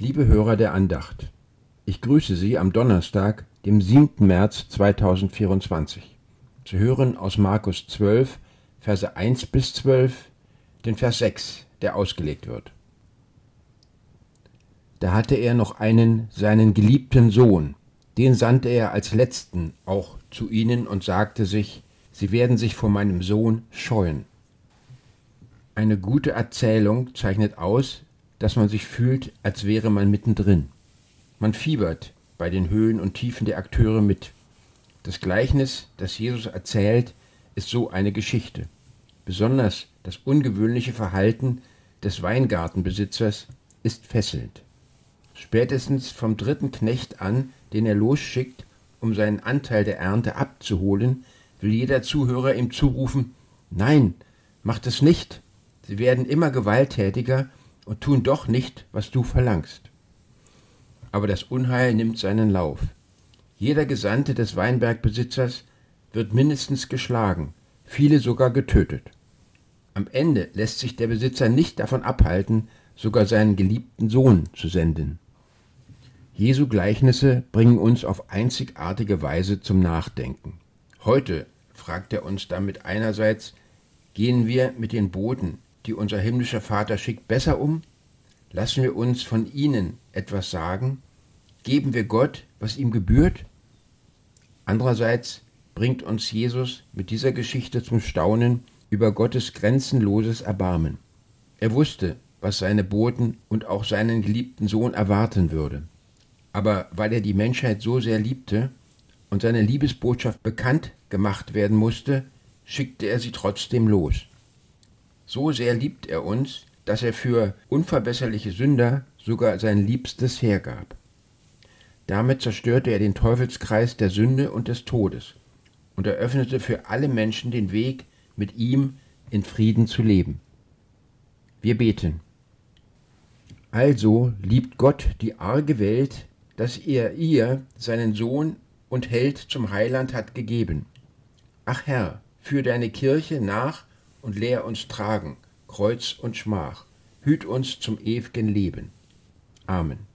Liebe Hörer der Andacht, ich grüße Sie am Donnerstag, dem 7. März 2024. Zu hören aus Markus 12, Verse 1 bis 12, den Vers 6, der ausgelegt wird. Da hatte er noch einen, seinen geliebten Sohn, den sandte er als letzten auch zu ihnen und sagte sich, sie werden sich vor meinem Sohn scheuen. Eine gute Erzählung zeichnet aus, dass man sich fühlt, als wäre man mittendrin. Man fiebert bei den Höhen und Tiefen der Akteure mit. Das Gleichnis, das Jesus erzählt, ist so eine Geschichte. Besonders das ungewöhnliche Verhalten des Weingartenbesitzers ist fesselnd. Spätestens vom dritten Knecht an, den er losschickt, um seinen Anteil der Ernte abzuholen, will jeder Zuhörer ihm zurufen, Nein, macht es nicht. Sie werden immer gewalttätiger und tun doch nicht, was du verlangst. Aber das Unheil nimmt seinen Lauf. Jeder Gesandte des Weinbergbesitzers wird mindestens geschlagen, viele sogar getötet. Am Ende lässt sich der Besitzer nicht davon abhalten, sogar seinen geliebten Sohn zu senden. Jesu Gleichnisse bringen uns auf einzigartige Weise zum Nachdenken. Heute fragt er uns damit einerseits, gehen wir mit den Boten, die unser himmlischer Vater schickt, besser um? Lassen wir uns von ihnen etwas sagen? Geben wir Gott, was ihm gebührt? Andererseits bringt uns Jesus mit dieser Geschichte zum Staunen über Gottes grenzenloses Erbarmen. Er wusste, was seine Boten und auch seinen geliebten Sohn erwarten würde. Aber weil er die Menschheit so sehr liebte und seine Liebesbotschaft bekannt gemacht werden musste, schickte er sie trotzdem los. So sehr liebt er uns, dass er für unverbesserliche Sünder sogar sein Liebstes hergab. Damit zerstörte er den Teufelskreis der Sünde und des Todes und eröffnete für alle Menschen den Weg, mit ihm in Frieden zu leben. Wir beten. Also liebt Gott die arge Welt, dass er ihr seinen Sohn und Held zum Heiland hat gegeben. Ach Herr, führ deine Kirche nach und lehr uns tragen, Kreuz und Schmach, hüt uns zum ew'gen Leben. Amen.